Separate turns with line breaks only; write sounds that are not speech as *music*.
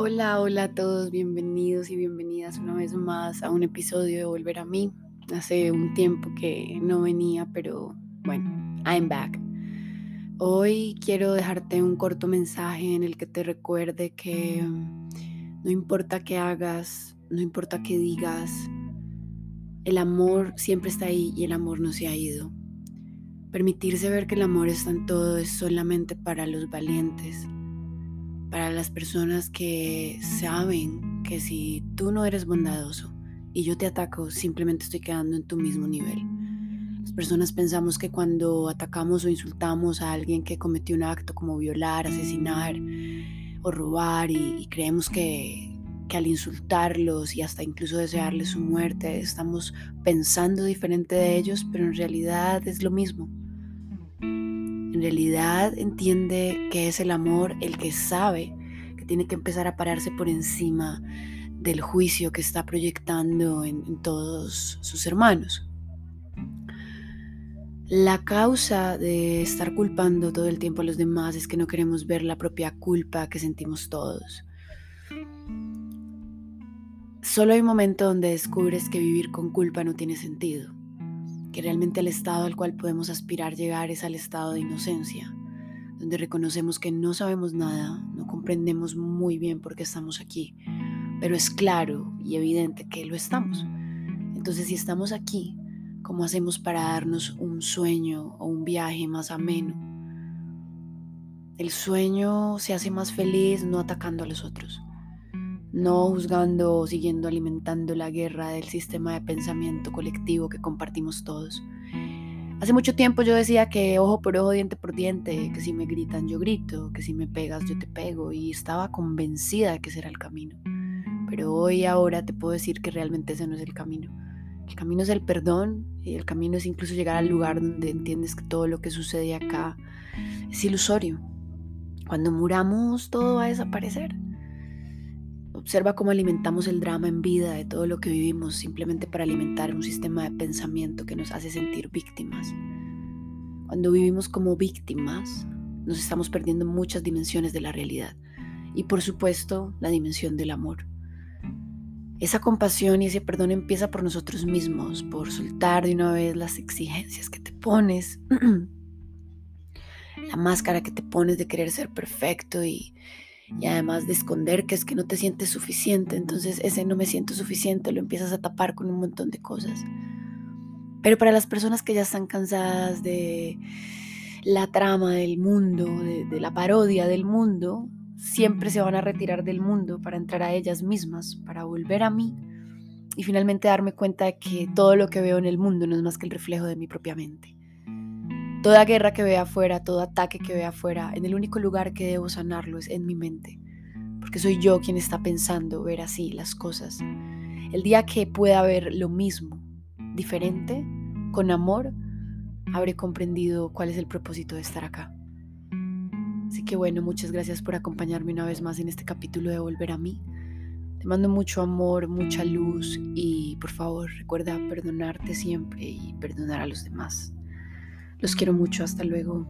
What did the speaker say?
Hola, hola a todos, bienvenidos y bienvenidas una vez más a un episodio de Volver a mí. Hace un tiempo que no venía, pero bueno, I'm back. Hoy quiero dejarte un corto mensaje en el que te recuerde que no importa qué hagas, no importa qué digas, el amor siempre está ahí y el amor no se ha ido. Permitirse ver que el amor está en todo es solamente para los valientes para las personas que saben que si tú no eres bondadoso y yo te ataco, simplemente estoy quedando en tu mismo nivel. Las personas pensamos que cuando atacamos o insultamos a alguien que cometió un acto como violar, asesinar o robar y, creemos que, que al insultarlos y hasta incluso desearles su muerte estamos pensando diferente de ellos, pero en realidad es lo mismo. En realidad entiende que es el amor el que sabe que tiene que empezar a pararse por encima del juicio que está proyectando en, todos sus hermanos. La causa de estar culpando todo el tiempo a los demás es que no queremos ver la propia culpa que sentimos todos. Solo hay un momento donde descubres que vivir con culpa no tiene sentido que realmente el estado al cual podemos aspirar llegar es al estado de inocencia, donde reconocemos que no sabemos nada, no comprendemos muy bien por qué estamos aquí, pero es claro y evidente que lo estamos. Entonces si estamos aquí, ¿cómo hacemos para darnos un sueño o un viaje más ameno? El sueño se hace más feliz no atacando a los otros no juzgando o siguiendo alimentando la guerra del sistema de pensamiento colectivo que compartimos todos. Hace mucho tiempo yo decía que ojo por ojo, diente por diente, que si me gritan yo grito, que si me pegas yo te pego y estaba convencida de que ese era el camino. Pero hoy ahora te puedo decir que realmente ese no es el camino. El camino es el perdón y el camino es incluso llegar al lugar donde entiendes que todo lo que sucede acá es ilusorio. Cuando muramos todo va a desaparecer. Observa cómo alimentamos el drama en vida de todo lo que vivimos simplemente para alimentar un sistema de pensamiento que nos hace sentir víctimas. Cuando vivimos como víctimas, nos estamos perdiendo muchas dimensiones de la realidad y por supuesto la dimensión del amor. Esa compasión y ese perdón empieza por nosotros mismos, por soltar de una vez las exigencias que te pones, *clears throat* la máscara que te pones de querer ser perfecto y, y además de esconder que es que no te sientes suficiente, entonces ese no me siento suficiente lo empiezas a tapar con un montón de cosas. Pero para las personas que ya están cansadas de la trama del mundo, de, la parodia del mundo, siempre se van a retirar del mundo para entrar a ellas mismas, para volver a mí y finalmente darme cuenta de que todo lo que veo en el mundo no es más que el reflejo de mi propia mente. Toda guerra que vea afuera, todo ataque que vea afuera, en el único lugar que debo sanarlo es en mi mente, porque soy yo quien está pensando ver así las cosas. El día que pueda ver lo mismo, diferente, con amor, habré comprendido cuál es el propósito de estar acá. Así que bueno, muchas gracias por acompañarme una vez más en este capítulo de Volver a mí. Te mando mucho amor, mucha luz y por favor recuerda perdonarte siempre y perdonar a los demás. Los quiero mucho, hasta luego.